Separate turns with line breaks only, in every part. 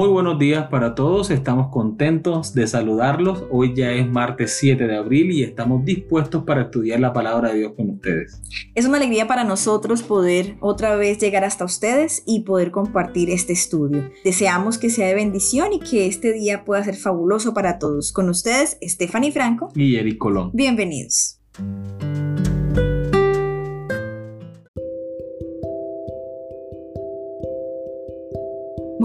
Muy buenos días para todos, estamos contentos de saludarlos. Hoy ya es martes 7 de abril y estamos dispuestos para estudiar la palabra de Dios con ustedes.
Es una alegría para nosotros poder otra vez llegar hasta ustedes y poder compartir este estudio. Deseamos que sea de bendición y que este día pueda ser fabuloso para todos. Con ustedes, Stephanie Franco
y Eric Colón.
Bienvenidos.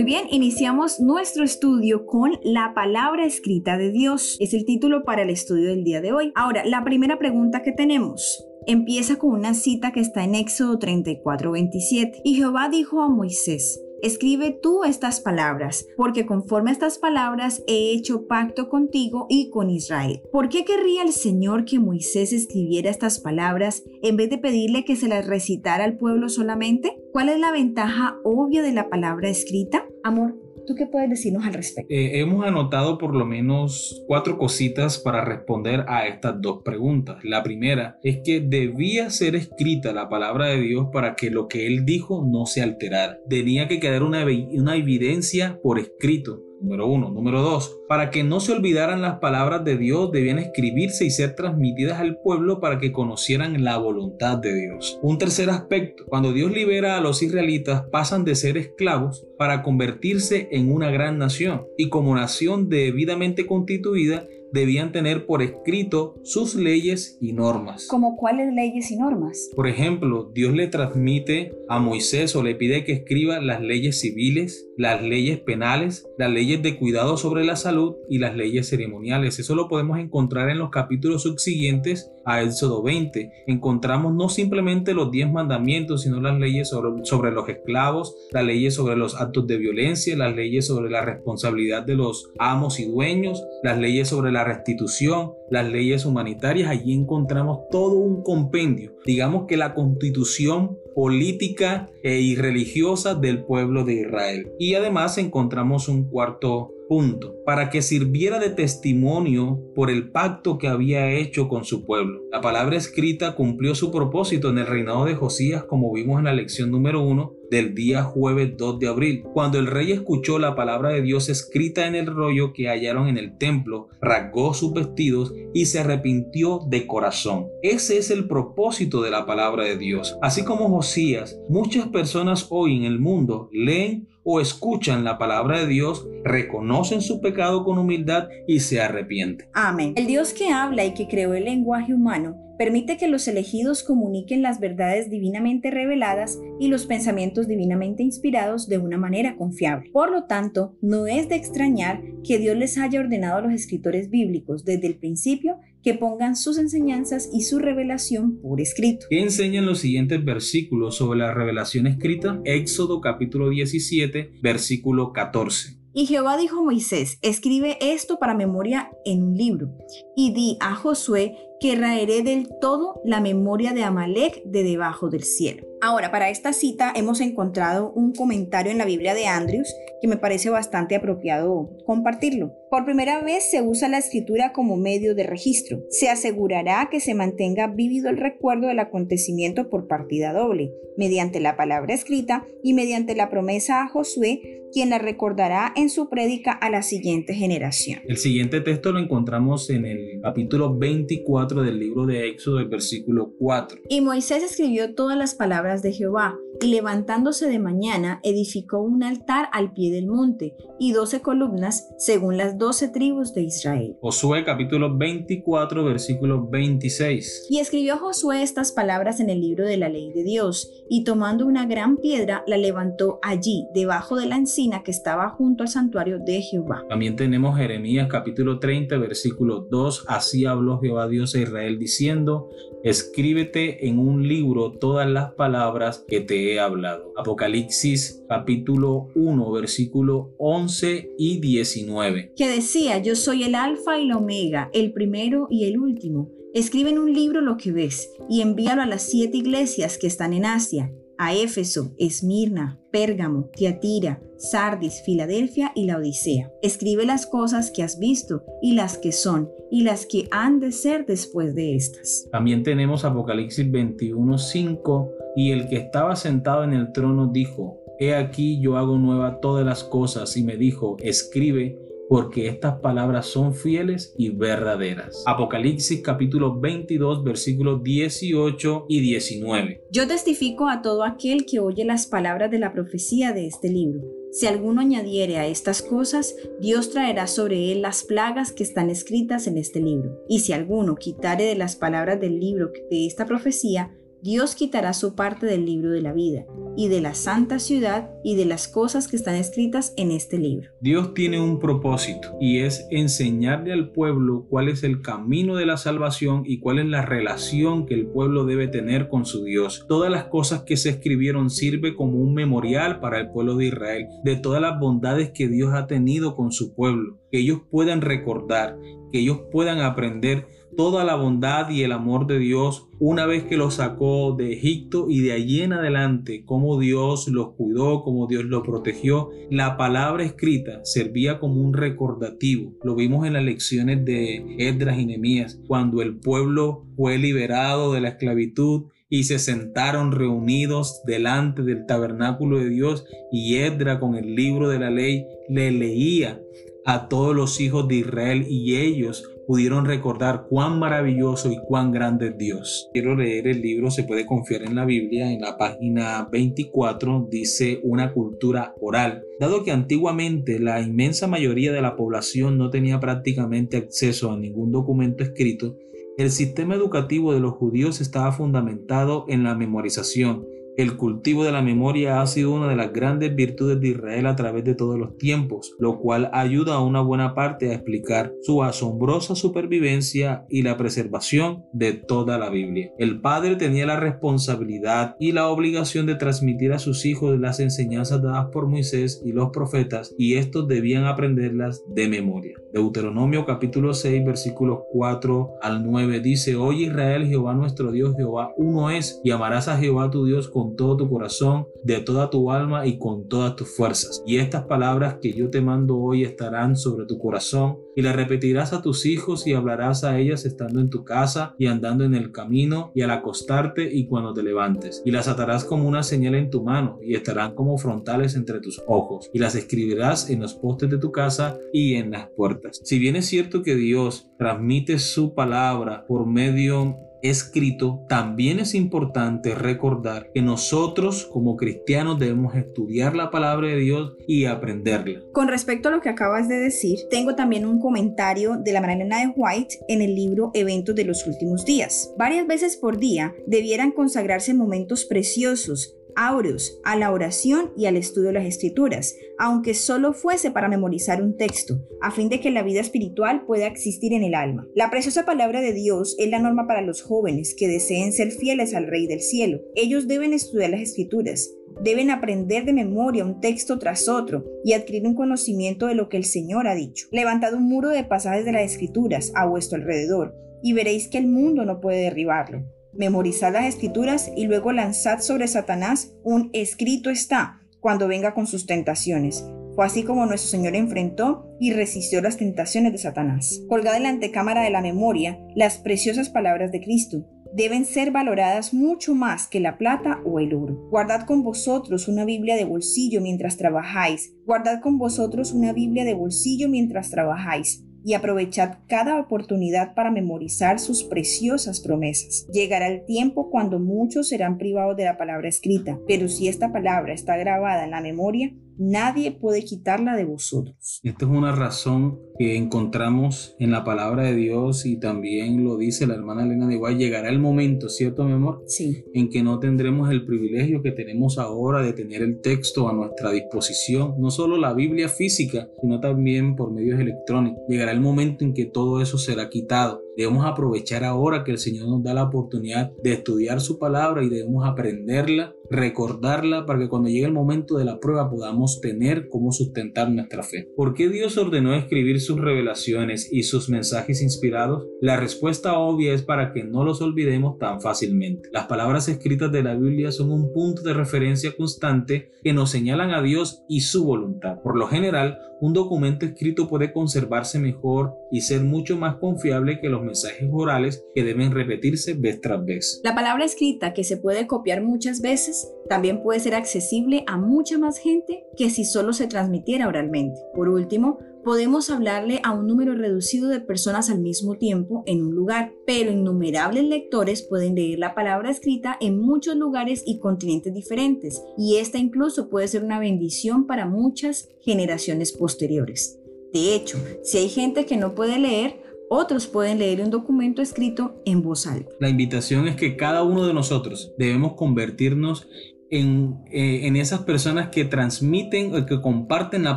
Muy bien, iniciamos nuestro estudio con la palabra escrita de Dios. Es el título para el estudio del día de hoy. Ahora, la primera pregunta que tenemos empieza con una cita que está en Éxodo 34, 27. Y Jehová dijo a Moisés, Escribe tú estas palabras, porque conforme a estas palabras he hecho pacto contigo y con Israel. ¿Por qué querría el Señor que Moisés escribiera estas palabras en vez de pedirle que se las recitara al pueblo solamente? ¿Cuál es la ventaja obvia de la palabra escrita? Amor, ¿Tú qué puedes decirnos al respecto?
Eh, hemos anotado por lo menos cuatro cositas para responder a estas dos preguntas. La primera es que debía ser escrita la palabra de Dios para que lo que él dijo no se alterara. Tenía que quedar una, una evidencia por escrito Número uno. Número dos, para que no se olvidaran las palabras de Dios, debían escribirse y ser transmitidas al pueblo para que conocieran la voluntad de Dios. Un tercer aspecto, cuando Dios libera a los israelitas, pasan de ser esclavos para convertirse en una gran nación y como nación debidamente constituida, debían tener por escrito sus leyes y normas.
¿Como cuáles leyes y normas?
Por ejemplo, Dios le transmite a Moisés o le pide que escriba las leyes civiles, las leyes penales, las leyes de cuidado sobre la salud y las leyes ceremoniales. Eso lo podemos encontrar en los capítulos subsiguientes a Éxodo 20. Encontramos no simplemente los 10 mandamientos, sino las leyes sobre, sobre los esclavos, las leyes sobre los actos de violencia, las leyes sobre la responsabilidad de los amos y dueños, las leyes sobre la restitución, las leyes humanitarias, allí encontramos todo un compendio. Digamos que la constitución política e religiosa del pueblo de Israel. Y además encontramos un cuarto punto, para que sirviera de testimonio por el pacto que había hecho con su pueblo. La palabra escrita cumplió su propósito en el reinado de Josías, como vimos en la lección número uno del día jueves 2 de abril, cuando el rey escuchó la palabra de Dios escrita en el rollo que hallaron en el templo, rasgó sus vestidos y se arrepintió de corazón. Ese es el propósito de la palabra de Dios. Así como Josías, muchas personas hoy en el mundo leen o escuchan la palabra de Dios, reconocen su pecado con humildad y se arrepienten.
Amén. El Dios que habla y que creó el lenguaje humano permite que los elegidos comuniquen las verdades divinamente reveladas y los pensamientos divinamente inspirados de una manera confiable. Por lo tanto, no es de extrañar que Dios les haya ordenado a los escritores bíblicos desde el principio que pongan sus enseñanzas y su revelación por escrito.
¿Qué enseñan los siguientes versículos sobre la revelación escrita? Éxodo capítulo 17, versículo 14.
Y Jehová dijo a Moisés, escribe esto para memoria en un libro, y di a Josué que raeré del todo la memoria de Amalek de debajo del cielo. Ahora, para esta cita hemos encontrado un comentario en la Biblia de Andrews que me parece bastante apropiado compartirlo. Por primera vez se usa la escritura como medio de registro. Se asegurará que se mantenga vívido el recuerdo del acontecimiento por partida doble, mediante la palabra escrita y mediante la promesa a Josué, quien la recordará en su prédica a la siguiente generación.
El siguiente texto lo encontramos en el capítulo 24 del libro de Éxodo, el versículo 4.
Y Moisés escribió todas las palabras de Jehová, y levantándose de mañana edificó un altar al pie del monte y doce columnas según las doce tribus de Israel.
Josué capítulo 24 versículo 26.
Y escribió Josué estas palabras en el libro de la ley de Dios, y tomando una gran piedra la levantó allí, debajo de la encina que estaba junto al santuario de Jehová.
También tenemos Jeremías capítulo 30 versículo 2, así habló Jehová Dios a Israel diciendo, escríbete en un libro todas las palabras que te he hablado. Apocalipsis capítulo 1 versículo 11 y 19.
Que decía, yo soy el alfa y el omega, el primero y el último. Escribe en un libro lo que ves y envíalo a las siete iglesias que están en Asia, a Éfeso, Esmirna, Pérgamo, Tiatira, Sardis, Filadelfia y la Odisea. Escribe las cosas que has visto y las que son y las que han de ser después de estas.
También tenemos Apocalipsis 21:5 y el que estaba sentado en el trono dijo, He aquí yo hago nueva todas las cosas y me dijo, escribe porque estas palabras son fieles y verdaderas. Apocalipsis capítulo 22 versículos 18 y 19.
Yo testifico a todo aquel que oye las palabras de la profecía de este libro. Si alguno añadiere a estas cosas, Dios traerá sobre él las plagas que están escritas en este libro. Y si alguno quitare de las palabras del libro de esta profecía, Dios quitará su parte del libro de la vida y de la santa ciudad y de las cosas que están escritas en este libro.
Dios tiene un propósito y es enseñarle al pueblo cuál es el camino de la salvación y cuál es la relación que el pueblo debe tener con su Dios. Todas las cosas que se escribieron sirve como un memorial para el pueblo de Israel de todas las bondades que Dios ha tenido con su pueblo, que ellos puedan recordar, que ellos puedan aprender toda la bondad y el amor de Dios una vez que los sacó de Egipto y de allí en adelante, cómo Dios los cuidó, cómo Dios los protegió. La palabra escrita servía como un recordativo. Lo vimos en las lecciones de Esdras y Nehemías, cuando el pueblo fue liberado de la esclavitud y se sentaron reunidos delante del tabernáculo de Dios y Esdras con el libro de la ley le leía a todos los hijos de Israel y ellos pudieron recordar cuán maravilloso y cuán grande es Dios. Quiero leer el libro Se puede confiar en la Biblia. En la página 24 dice una cultura oral. Dado que antiguamente la inmensa mayoría de la población no tenía prácticamente acceso a ningún documento escrito, el sistema educativo de los judíos estaba fundamentado en la memorización el cultivo de la memoria ha sido una de las grandes virtudes de Israel a través de todos los tiempos, lo cual ayuda a una buena parte a explicar su asombrosa supervivencia y la preservación de toda la Biblia. El padre tenía la responsabilidad y la obligación de transmitir a sus hijos las enseñanzas dadas por Moisés y los profetas y estos debían aprenderlas de memoria. Deuteronomio capítulo 6 versículos 4 al 9 dice, Oye Israel, Jehová nuestro Dios, Jehová uno es, y amarás a Jehová tu Dios con todo tu corazón, de toda tu alma y con todas tus fuerzas. Y estas palabras que yo te mando hoy estarán sobre tu corazón y las repetirás a tus hijos y hablarás a ellas estando en tu casa y andando en el camino y al acostarte y cuando te levantes. Y las atarás como una señal en tu mano y estarán como frontales entre tus ojos y las escribirás en los postes de tu casa y en las puertas. Si bien es cierto que Dios transmite su palabra por medio escrito, también es importante recordar que nosotros como cristianos debemos estudiar la palabra de Dios y aprenderla.
Con respecto a lo que acabas de decir, tengo también un comentario de la Marlena de White en el libro Eventos de los Últimos Días. Varias veces por día debieran consagrarse momentos preciosos áureos a la oración y al estudio de las escrituras, aunque solo fuese para memorizar un texto, a fin de que la vida espiritual pueda existir en el alma. La preciosa palabra de Dios es la norma para los jóvenes que deseen ser fieles al Rey del Cielo. Ellos deben estudiar las escrituras, deben aprender de memoria un texto tras otro y adquirir un conocimiento de lo que el Señor ha dicho. Levantad un muro de pasajes de las escrituras a vuestro alrededor y veréis que el mundo no puede derribarlo memorizad las escrituras y luego lanzad sobre Satanás un escrito está cuando venga con sus tentaciones. Fue así como nuestro Señor enfrentó y resistió las tentaciones de Satanás. Colgad en la antecámara de la memoria las preciosas palabras de Cristo. Deben ser valoradas mucho más que la plata o el oro. Guardad con vosotros una Biblia de bolsillo mientras trabajáis. Guardad con vosotros una Biblia de bolsillo mientras trabajáis y aprovechad cada oportunidad para memorizar sus preciosas promesas. Llegará el tiempo cuando muchos serán privados de la palabra escrita, pero si esta palabra está grabada en la memoria, nadie puede quitarla de vosotros.
Esta es una razón que encontramos en la palabra de Dios y también lo dice la hermana Elena de Guay, llegará el momento, ¿cierto mi amor?
Sí.
En que no tendremos el privilegio que tenemos ahora de tener el texto a nuestra disposición, no solo la Biblia física, sino también por medios electrónicos. Llegará el momento en que todo eso será quitado. Debemos aprovechar ahora que el Señor nos da la oportunidad de estudiar su palabra y debemos aprenderla, recordarla para que cuando llegue el momento de la prueba podamos tener cómo sustentar nuestra fe. ¿Por qué Dios ordenó escribir sus revelaciones y sus mensajes inspirados? La respuesta obvia es para que no los olvidemos tan fácilmente. Las palabras escritas de la Biblia son un punto de referencia constante que nos señalan a Dios y su voluntad. Por lo general, un documento escrito puede conservarse mejor y ser mucho más confiable que los mensajes orales que deben repetirse vez tras vez.
La palabra escrita que se puede copiar muchas veces también puede ser accesible a mucha más gente que si solo se transmitiera oralmente. Por último, podemos hablarle a un número reducido de personas al mismo tiempo en un lugar, pero innumerables lectores pueden leer la palabra escrita en muchos lugares y continentes diferentes, y esta incluso puede ser una bendición para muchas generaciones posteriores. De hecho, si hay gente que no puede leer, otros pueden leer un documento escrito en voz alta.
La invitación es que cada uno de nosotros debemos convertirnos eh, en, esas personas que transmiten o que comparten la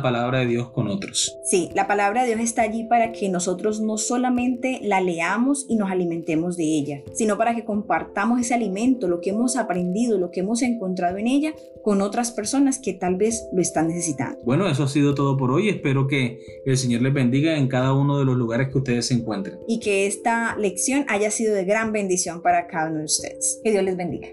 palabra de Dios con otros.
Sí, la palabra de Dios está allí para que nosotros no solamente la leamos y nos alimentemos de ella, sino para que compartamos ese alimento, lo que hemos aprendido, lo que hemos encontrado en ella con otras personas que tal vez lo están necesitando.
Bueno, eso ha sido todo por hoy. Espero que el Señor les bendiga en cada uno de los lugares que ustedes se encuentren.
Y que esta lección haya sido de gran bendición para cada uno de ustedes. Que Dios les bendiga.